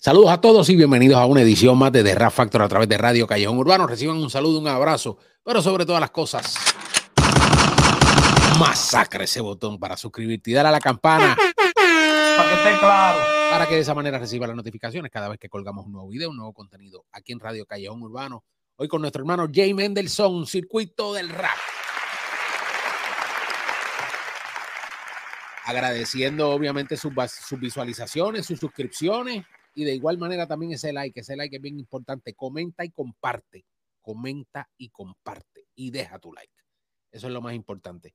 Saludos a todos y bienvenidos a una edición más de The Rap Factor a través de Radio Callejón Urbano. Reciban un saludo, un abrazo, pero sobre todas las cosas, masacre ese botón para suscribirte y dar a la campana. Para que esté claro. Para que de esa manera reciba las notificaciones cada vez que colgamos un nuevo video, un nuevo contenido aquí en Radio Callejón Urbano. Hoy con nuestro hermano Jay Mendelssohn, circuito del rap. Agradeciendo obviamente sus, sus visualizaciones, sus suscripciones y de igual manera también ese like, ese like es bien importante. Comenta y comparte. Comenta y comparte. Y deja tu like. Eso es lo más importante.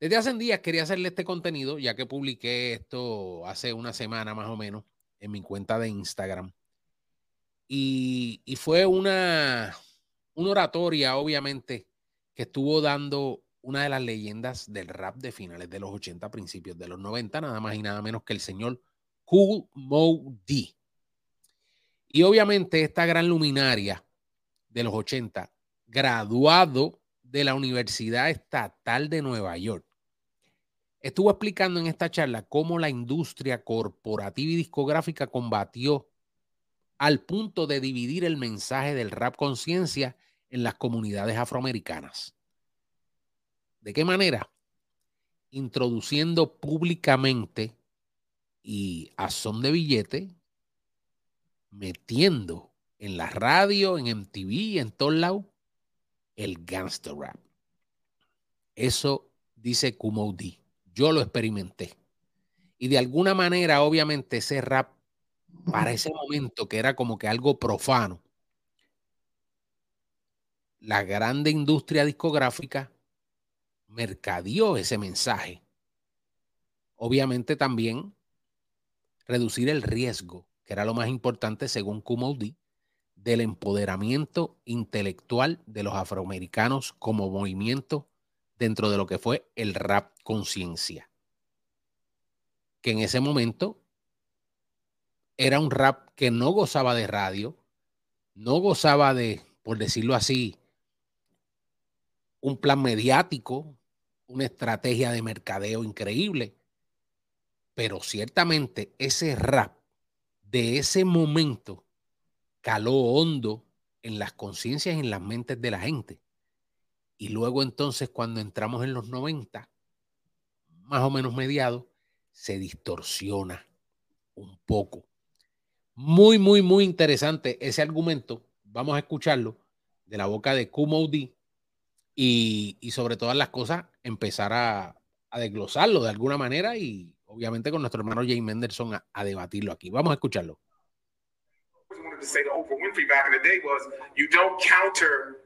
Desde hace días quería hacerle este contenido, ya que publiqué esto hace una semana más o menos en mi cuenta de Instagram. Y, y fue una, una oratoria, obviamente, que estuvo dando una de las leyendas del rap de finales de los 80, principios de los 90, nada más y nada menos que el señor Cool. Y obviamente esta gran luminaria de los 80, graduado de la Universidad Estatal de Nueva York, estuvo explicando en esta charla cómo la industria corporativa y discográfica combatió al punto de dividir el mensaje del rap conciencia en las comunidades afroamericanas. ¿De qué manera? Introduciendo públicamente y a son de billete, metiendo en la radio, en MTV, en todos lados, el gangster rap. Eso dice Kumo D. Yo lo experimenté. Y de alguna manera, obviamente, ese rap, para ese momento que era como que algo profano, la grande industria discográfica mercadeó ese mensaje. Obviamente también reducir el riesgo, que era lo más importante según Kumoudi, del empoderamiento intelectual de los afroamericanos como movimiento dentro de lo que fue el rap conciencia. Que en ese momento era un rap que no gozaba de radio, no gozaba de, por decirlo así, un plan mediático, una estrategia de mercadeo increíble, pero ciertamente ese rap de ese momento caló hondo en las conciencias y en las mentes de la gente. Y luego entonces cuando entramos en los 90, más o menos mediados, se distorsiona un poco. Muy, muy, muy interesante ese argumento. Vamos a escucharlo de la boca de Kumo D y, y sobre todas las cosas empezar a, a desglosarlo de alguna manera y obviamente con nuestro hermano Jay Mendelson a, a debatirlo aquí. Vamos a escucharlo. to say to Oprah Winfrey back in the day was you don't counter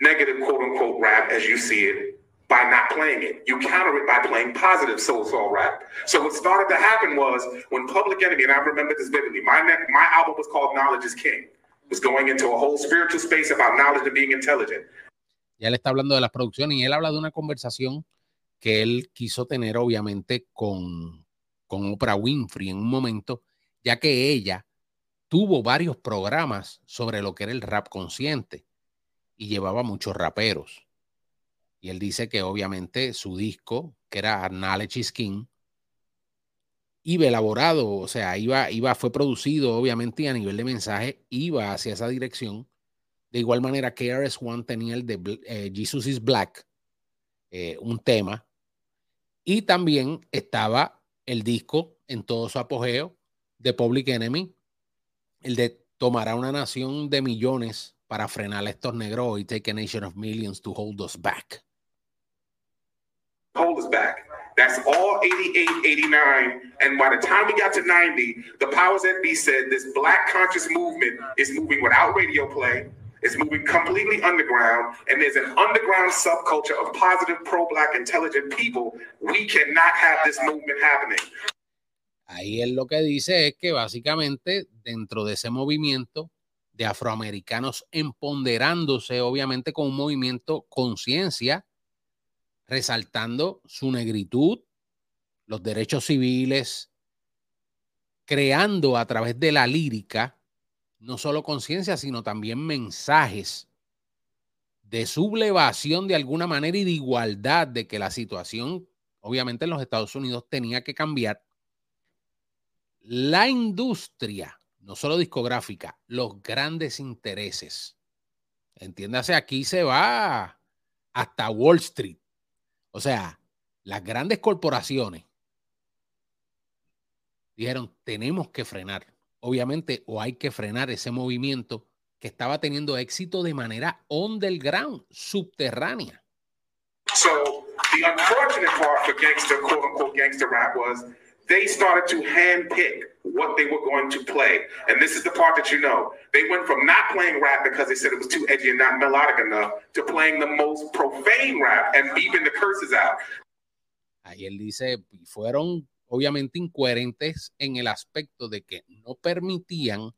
negative quote unquote rap as you see it by not playing it. You counter it by playing positive soul soul rap. So what started to happen was when Public Enemy, and I remember this vividly, my my album was called Knowledge is King. It was going into a whole spiritual space about knowledge and being intelligent. Ya le está hablando de las producciones y él habla de una conversación que él quiso tener obviamente con, con Oprah Winfrey en un momento, ya que ella tuvo varios programas sobre lo que era el rap consciente y llevaba muchos raperos. Y él dice que obviamente su disco, que era is King, iba elaborado, o sea, iba, iba, fue producido obviamente y a nivel de mensaje, iba hacia esa dirección. De igual manera, KRS-One tenía el de eh, Jesus is Black, eh, un tema, y también estaba el disco en todo su apogeo de Public Enemy, el de tomará una nación de millones para frenar a estos negros y take a nation of millions to hold us back. Hold us back. That's all 88, 89. And by the time we got to 90, the powers that be said this black conscious movement is moving without radio play. It's moving completely underground, and there's an underground subculture of positive, pro black, intelligent people. We cannot have this movement happening. Ahí él lo que dice es que básicamente dentro de ese movimiento de afroamericanos empoderándose, obviamente con un movimiento conciencia, resaltando su negritud, los derechos civiles, creando a través de la lírica no solo conciencia, sino también mensajes de sublevación de alguna manera y de igualdad, de que la situación, obviamente en los Estados Unidos, tenía que cambiar. La industria no solo discográfica, los grandes intereses. Entiéndase, aquí se va hasta Wall Street. O sea, las grandes corporaciones dijeron, tenemos que frenar. Obviamente, o hay que frenar ese movimiento que estaba teniendo éxito de manera underground, subterránea. So the unfortunate part for gangster, quote unquote, gangster rap was they started to handpick what they were going to play. And this is the part that you know. They went from not playing rap because they said it was too edgy and not melodic enough to playing the most profane rap and beeping the curses out. Ahí él dice, fueron obviamente incoherentes en el aspecto de que no permitían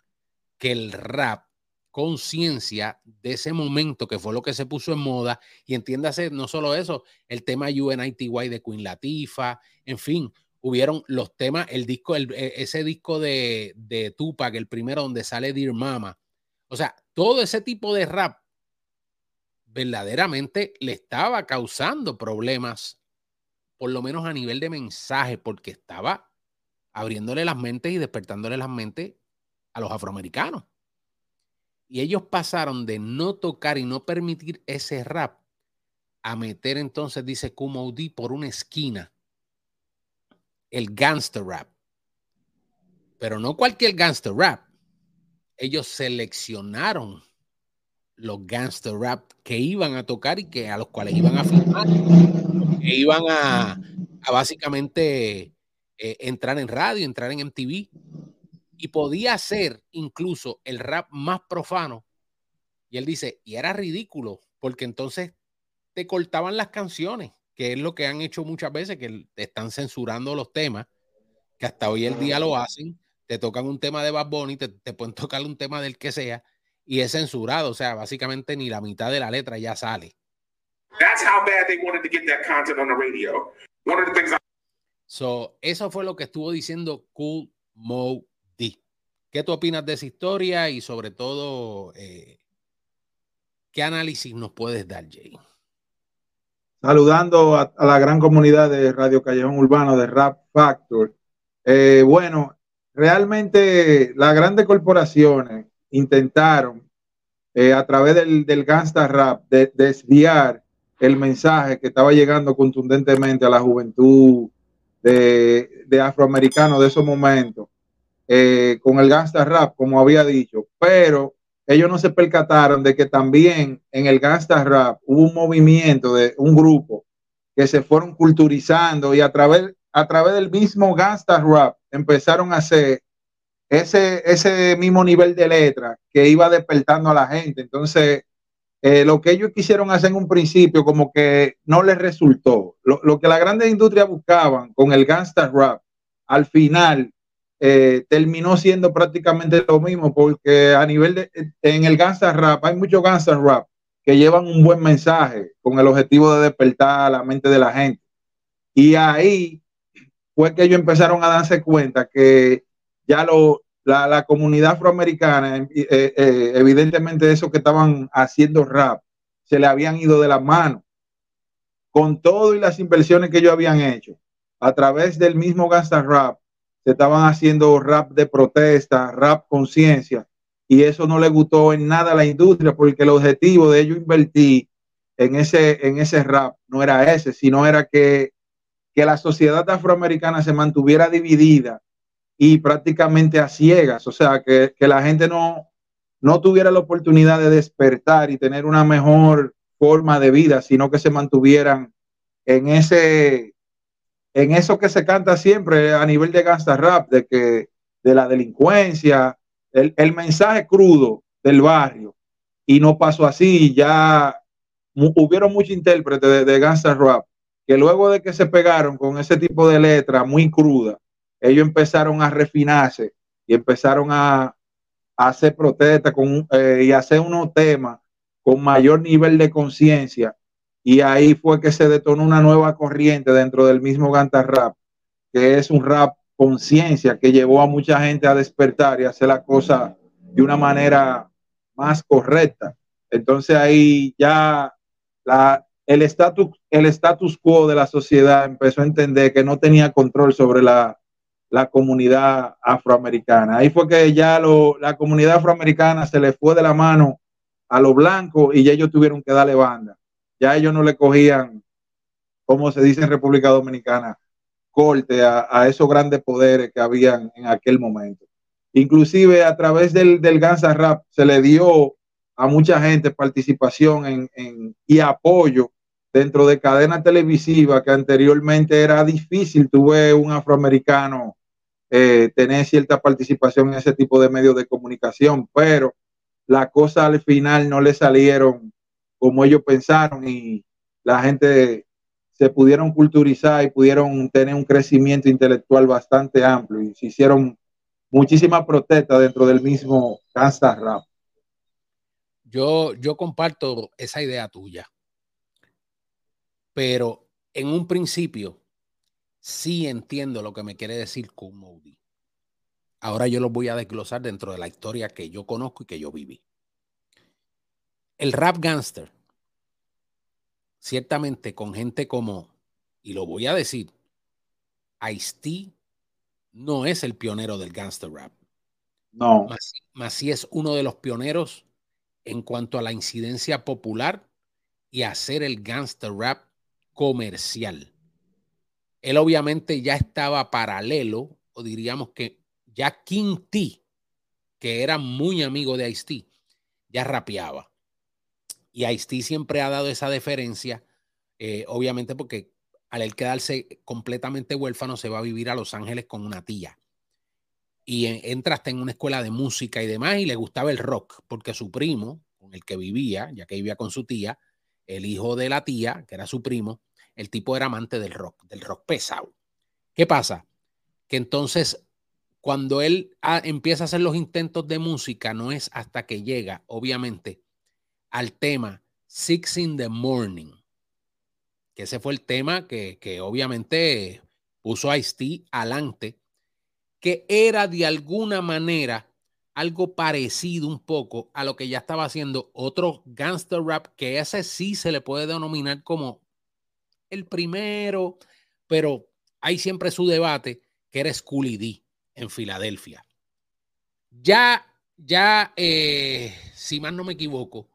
que el rap conciencia de ese momento que fue lo que se puso en moda y entiéndase no solo eso, el tema UNITY de Queen Latifah, en fin, hubieron los temas, el disco, el, e, ese disco de, de Tupac, el primero donde sale Dear Mama, o sea, todo ese tipo de rap verdaderamente le estaba causando problemas, por lo menos a nivel de mensaje, porque estaba abriéndole las mentes y despertándole las mentes a los afroamericanos. Y ellos pasaron de no tocar y no permitir ese rap a meter entonces, dice Kumo por una esquina el gangster rap. Pero no cualquier gangster rap. Ellos seleccionaron los gangster rap que iban a tocar y que a los cuales iban a filmar, que iban a, básicamente eh, entrar en radio, entrar en MTV y podía ser incluso el rap más profano. Y él dice, y era ridículo, porque entonces te cortaban las canciones, que es lo que han hecho muchas veces, que te están censurando los temas, que hasta hoy el día lo hacen, te tocan un tema de Bad Bunny, te, te pueden tocar un tema del que sea, y es censurado, o sea, básicamente ni la mitad de la letra ya sale. That's how bad they wanted to get that content on the radio. One of the things So, eso fue lo que estuvo diciendo Cool Mo ¿Qué tú opinas de esa historia y sobre todo, eh, qué análisis nos puedes dar, Jay? Saludando a, la gran comunidad de Radio Callejón Urbano de Rap Factor. Eh, bueno, realmente las grandes corporaciones intentaron eh, a través del, del gangsta rap de, desviar el mensaje que estaba llegando contundentemente a la juventud de, afroamericanos de esos momentos eh, con el gangsta rap, como había dicho, pero ellos no se percataron de que también en el gangsta rap hubo un movimiento de un grupo que se fueron culturizando y a través, a través del mismo gangsta rap empezaron a hacer ese, ese mismo nivel de letra que iba despertando a la gente. Entonces, eh, lo que ellos quisieron hacer en un principio como que no les resultó. Lo, que las grandes industrias buscaban con el gangsta rap, al final eh, terminó siendo prácticamente lo mismo, porque a nivel de, en el Gansa Rap, hay muchos Gansa Rap que llevan un buen mensaje con el objetivo de despertar la mente de la gente. Y ahí fue que ellos empezaron a darse cuenta que ya lo, la, comunidad afroamericana, eh, eh, evidentemente esos que estaban haciendo rap, se le habían ido de la mano con todo y las inversiones que ellos habían hecho. A través del mismo Gangsta Rap se estaban haciendo rap de protesta, rap conciencia, y eso no le gustó en nada a la industria porque el objetivo de ellos invertir en ese, en ese rap no era ese, sino era que, que la sociedad afroamericana se mantuviera dividida y prácticamente a ciegas, o sea, que, que la gente no, no tuviera la oportunidad de despertar y tener una mejor forma de vida, sino que se mantuvieran en ese, en eso que se canta siempre a nivel de gangsta rap, de que de la delincuencia, el, mensaje crudo del barrio, y no pasó así, ya hubieron muchos intérpretes de, de rap, que luego de que se pegaron con ese tipo de letra muy cruda, ellos empezaron a refinarse y empezaron a, hacer protestas eh, y hacer unos temas con mayor nivel de conciencia y ahí fue que se detonó una nueva corriente dentro del mismo Ganta Rap, que es un rap conciencia que llevó a mucha gente a despertar y hacer la cosa de una manera más correcta. Entonces ahí ya la, el estatus el status quo de la sociedad empezó a entender que no tenía control sobre la, la comunidad afroamericana. Ahí fue que ya lo, la comunidad afroamericana se le fue de la mano a los blancos y ya ellos tuvieron que darle banda. Ya ellos no le cogían, como se dice en República Dominicana, corte a, esos grandes poderes que habían en aquel momento. Inclusive a través del, del Rap se le dio a mucha gente participación en, y apoyo dentro de cadena televisiva que anteriormente era difícil. Tuve un afroamericano eh, tener cierta participación en ese tipo de medios de comunicación, pero las cosas al final no le salieron como ellos pensaron y la gente se pudieron culturizar y pudieron tener un crecimiento intelectual bastante amplio y se hicieron muchísimas protestas dentro del mismo Kansas Rap. Yo, yo comparto esa idea tuya, pero en un principio sí entiendo lo que me quiere decir con Moody. Ahora yo lo voy a desglosar dentro de la historia que yo conozco y que yo viví. El rap gangster ciertamente con gente como, y lo voy a decir, Ice-T no es el pionero del gangster rap. No. Más, sí es uno de los pioneros en cuanto a la incidencia popular y hacer el gangster rap comercial. Él obviamente ya estaba paralelo, o diríamos que ya King T, que era muy amigo de Ice-T, ya rapeaba. Y Ice-T siempre ha dado esa deferencia, eh, obviamente porque al él quedarse completamente huérfano se va a vivir a Los Ángeles con una tía. Y entra hasta en una escuela de música y demás y le gustaba el rock, porque su primo, con el que vivía, ya que vivía con su tía, el hijo de la tía, que era su primo, el tipo era amante del rock, del rock pesado. ¿Qué pasa? Que entonces cuando él ah, empieza a hacer los intentos de música, no es hasta que llega, obviamente, al tema Six in the Morning, que ese fue el tema que, obviamente puso a Ice-T adelante, que era de alguna manera algo parecido un poco a lo que ya estaba haciendo otro gangster rap, que ese sí se le puede denominar como el primero, pero hay siempre su debate, que era Schoolie D en Filadelfia. Ya, ya, eh, si más no me equivoco,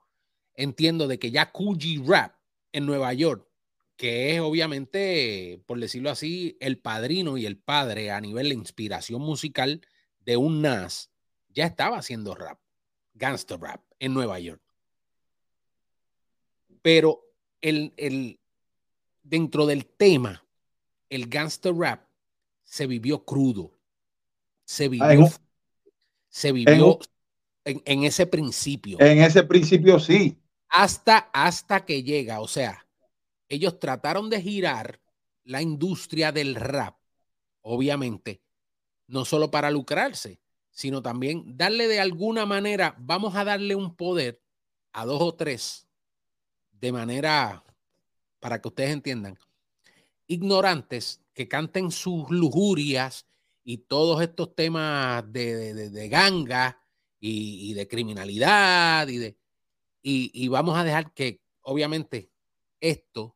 entiendo de que ya Coogee Rap en Nueva York, que es obviamente, por decirlo así, el padrino y el padre a nivel de inspiración musical de un Nas, ya estaba haciendo rap, gangster rap en Nueva York. Pero el, el, dentro del tema, el gangster rap se vivió crudo, se vivió, se vivió en, ese principio. En ese principio sí hasta, hasta que llega, o sea, ellos trataron de girar la industria del rap, obviamente, no solo para lucrarse, sino también darle de alguna manera, vamos a darle un poder a dos o tres, de manera, para que ustedes entiendan, ignorantes que canten sus lujurias y todos estos temas de, de, ganga y, y de criminalidad y de y, vamos a dejar que, obviamente, esto,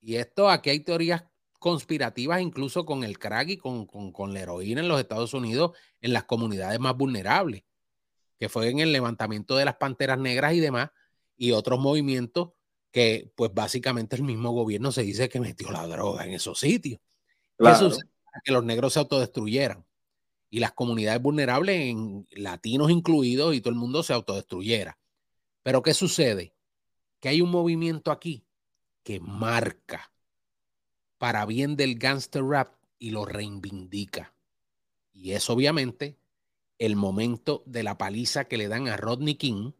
y esto, aquí hay teorías conspirativas incluso con el crack y con, con, la heroína en los Estados Unidos, en las comunidades más vulnerables, que fue en el levantamiento de las panteras negras y demás, y otros movimientos que, pues básicamente el mismo gobierno se dice que metió la droga en esos sitios. Claro. Que los negros se autodestruyeran y las comunidades vulnerables, en latinos incluidos, y todo el mundo se autodestruyera. Pero ¿qué sucede? Que hay un movimiento aquí que marca para bien del gangster rap y lo reivindica. Y es obviamente el momento de la paliza que le dan a Rodney King,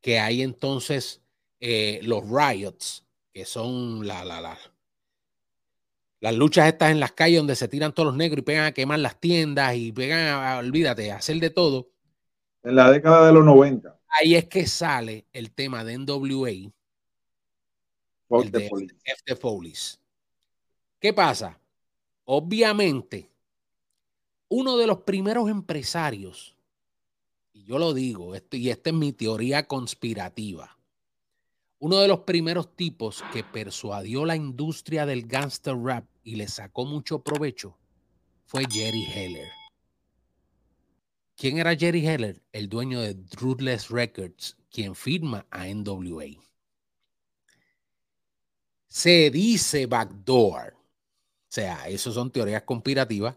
que hay entonces eh, los riots, que son la, la, la, las luchas estas en las calles donde se tiran todos los negros y pegan a quemar las tiendas y pegan a, olvídate, a hacer de todo. En la década de los 90 ahí es que sale el tema de NWA, el de F Police. ¿Qué pasa? Obviamente, uno de los primeros empresarios, y yo lo digo, esto, y esta es mi teoría conspirativa, uno de los primeros tipos que persuadió la industria del gangster rap y le sacó mucho provecho fue Jerry Heller. ¿Quién era Jerry Heller? El dueño de Ruthless Records, quien firma a NWA. Se dice backdoor, o sea, eso son teorías conspirativas,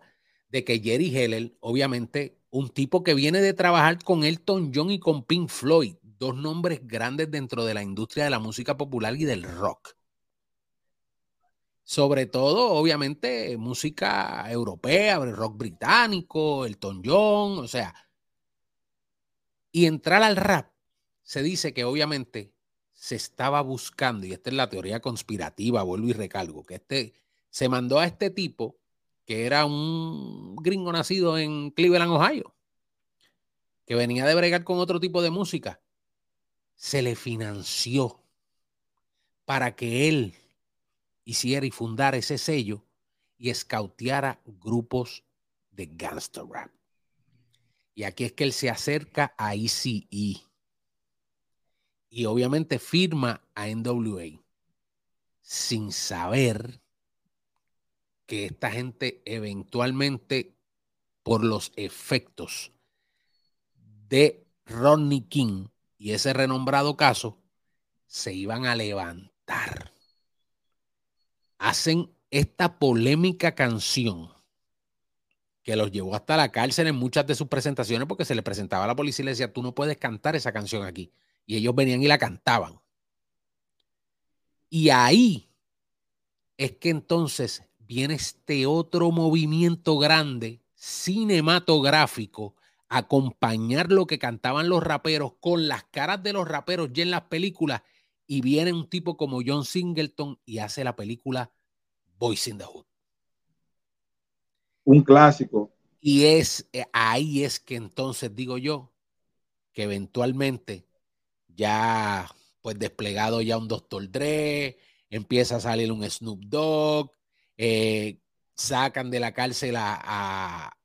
de que Jerry Heller, obviamente, un tipo que viene de trabajar con Elton John y con Pink Floyd, dos nombres grandes dentro de la industria de la música popular y del rock. Sobre todo, obviamente, música europea, rock británico, Elton John, o sea. Y entrar al rap, se dice que obviamente se estaba buscando, y esta es la teoría conspirativa, vuelvo y recalgo, que este se mandó a este tipo, que era un gringo nacido en Cleveland, Ohio, que venía de bregar con otro tipo de música, se le financió para que él hiciera y fundara ese sello y escauteara grupos de gangster rap. Y aquí es que él se acerca a ICE y obviamente firma a NWA sin saber que esta gente eventualmente por los efectos de Rodney King y ese renombrado caso se iban a levantar hacen esta polémica canción que los llevó hasta la cárcel en muchas de sus presentaciones porque se le presentaba a la policía y le decía, tú no puedes cantar esa canción aquí. Y ellos venían y la cantaban. Y ahí es que entonces viene este otro movimiento grande cinematográfico acompañar lo que cantaban los raperos con las caras de los raperos ya en las películas y viene un tipo como John Singleton y hace la película Boys in the Hood. Un clásico. Y es eh, ahí es que entonces digo yo que eventualmente ya pues desplegado ya un Dr. Dre, empieza a salir un Snoop Dogg, eh, sacan de la cárcel a,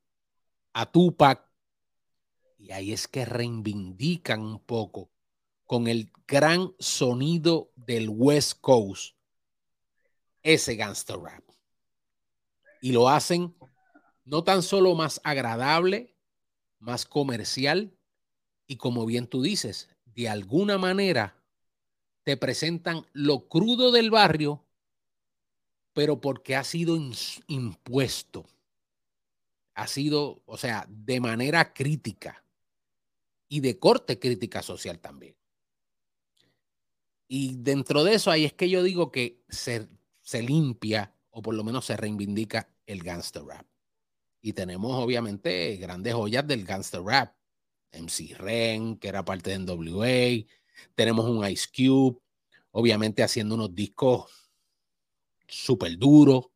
a Tupac y ahí es que reivindican un poco con el gran sonido del West Coast, ese gangster rap. Y lo hacen no tan solo más agradable, más comercial, y como bien tú dices, de alguna manera te presentan lo crudo del barrio, pero porque ha sido impuesto. Ha sido, o sea, de manera crítica y de corte crítica social también. Y dentro de eso ahí es que yo digo que se, se limpia o por lo menos se reivindica el gangster rap. Y tenemos obviamente grandes joyas del gangster rap. MC Ren, que era parte de NWA. Tenemos un Ice Cube, obviamente haciendo unos discos súper duros.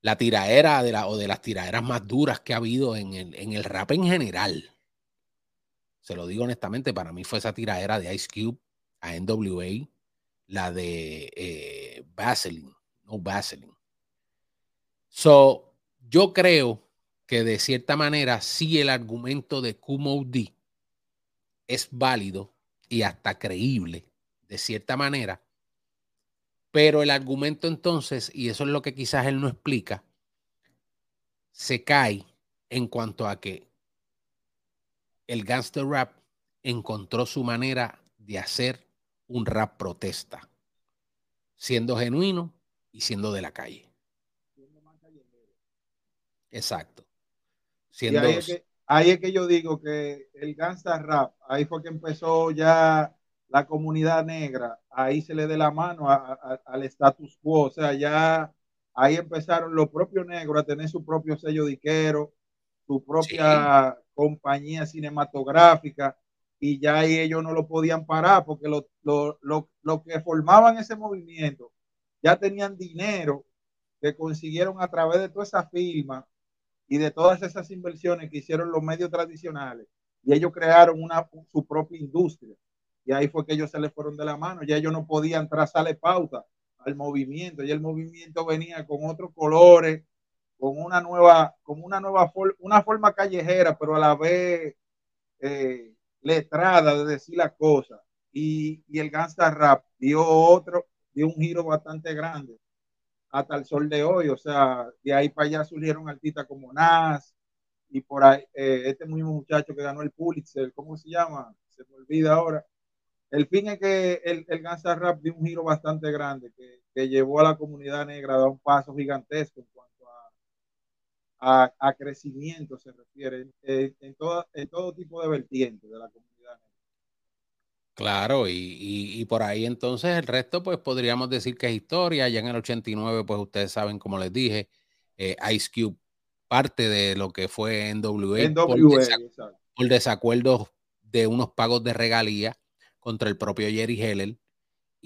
La tiraera de la, o de las tiraderas más duras que ha habido en el, en el rap en general. Se lo digo honestamente, para mí fue esa tiraera de Ice Cube a NWA, la de eh, Vaseline, no Vaseline. So, yo creo que de cierta manera sí el argumento de Kumo D es válido y hasta creíble, de cierta manera, pero el argumento entonces, y eso es lo que quizás él no explica, se cae en cuanto a que el gangster rap encontró su manera de hacer un rap protesta, siendo genuino y siendo de la calle. Exacto. Siendo... Ahí, es que, yo digo que el gangsta rap, ahí fue que empezó ya la comunidad negra, ahí se le dé la mano al status quo, o sea, ya ahí empezaron los propios negros a tener su propio sello diquero, su propia compañía cinematográfica, y ya ahí ellos no lo podían parar porque los lo, lo, que formaban ese movimiento ya tenían dinero que consiguieron a través de toda esa firma y de todas esas inversiones que hicieron los medios tradicionales. Y ellos crearon una, su propia industria. Y ahí fue que ellos se les fueron de la mano, ya ellos no podían trazarle pauta al movimiento. Y el movimiento venía con otros colores, con una nueva, con una nueva una forma callejera, pero a la vez eh, letrada de decir la cosa y, y el gangsta rap dio otro, dio un giro bastante grande hasta el sol de hoy. O sea, de ahí para allá surgieron artistas como Nas y por ahí, eh, este mismo muchacho que ganó el Pulitzer, ¿cómo se llama? Se me olvida ahora. El fin es que el, el Gansa Rap dio un giro bastante grande que, que, llevó a la comunidad negra a dar un paso gigantesco en a, crecimiento, se refiere, en, en, todo, en todo tipo de vertientes de la comunidad. Claro, y, y, y, por ahí entonces el resto, pues podríamos decir que es historia. Ya en el 89, pues ustedes saben, como les dije, eh, Ice Cube, parte de lo que fue NWA, NWA por, por desacuerdos de unos pagos de regalía contra el propio Jerry Heller.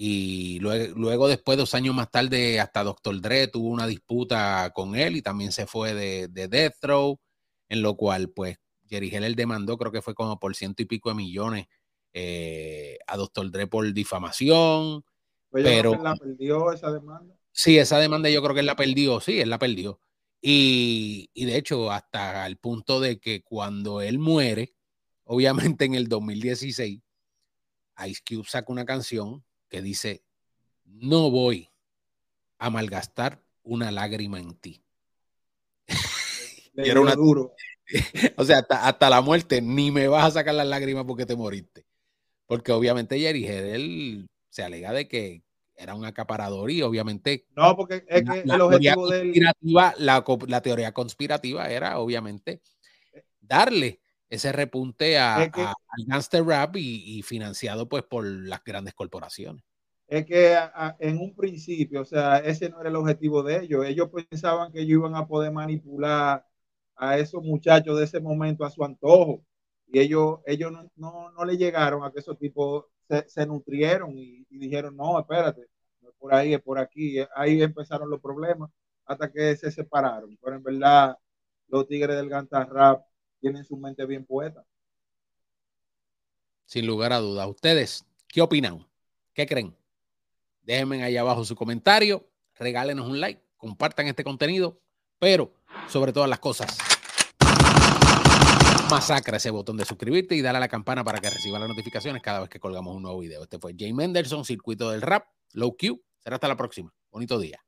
Y luego, luego, después, dos años más tarde, hasta Dr. Dre tuvo una disputa con él y también se fue de, de Death Row, en lo cual, pues, Jerry Heller demandó, creo que fue como por ciento y pico de millones eh, a Dr. Dre por difamación. Pues pero la perdió esa demanda. Sí, esa demanda yo creo que él la perdió, sí, él la perdió. Y, y, de hecho, hasta el punto de que cuando él muere, obviamente en el 2016, Ice Cube saca una canción que dice, no voy a malgastar una lágrima en ti. y era una duro. o sea, hasta, hasta, la muerte, ni me vas a sacar las lágrimas porque te moriste. Porque obviamente Jerry Heddle se alega de que era un acaparador y obviamente... No, porque es que la, el objetivo del... La, la, teoría conspirativa era obviamente darle ese repunte a, es que, a, al gangster rap y, y, financiado pues por las grandes corporaciones. Es que a, en un principio, o sea, ese no era el objetivo de ellos. Ellos pensaban que ellos iban a poder manipular a esos muchachos de ese momento a su antojo. Y ellos, ellos no, no, no le llegaron a que esos tipos se, se nutrieron y, y, dijeron, no, espérate, no es por ahí, es por aquí. Ahí empezaron los problemas hasta que se separaron. Pero en verdad, los tigres del Ganta Rap tienen su mente bien poeta. Sin lugar a dudas. ¿Ustedes qué opinan? ¿Qué creen? Déjenme ahí abajo su comentario, regálenos un like, compartan este contenido, pero sobre todas las cosas, masacra ese botón de suscribirte y dale a la campana para que reciba las notificaciones cada vez que colgamos un nuevo video. Este fue Jay Mendelson, Circuito del Rap, Low Q. Será hasta la próxima. Bonito día.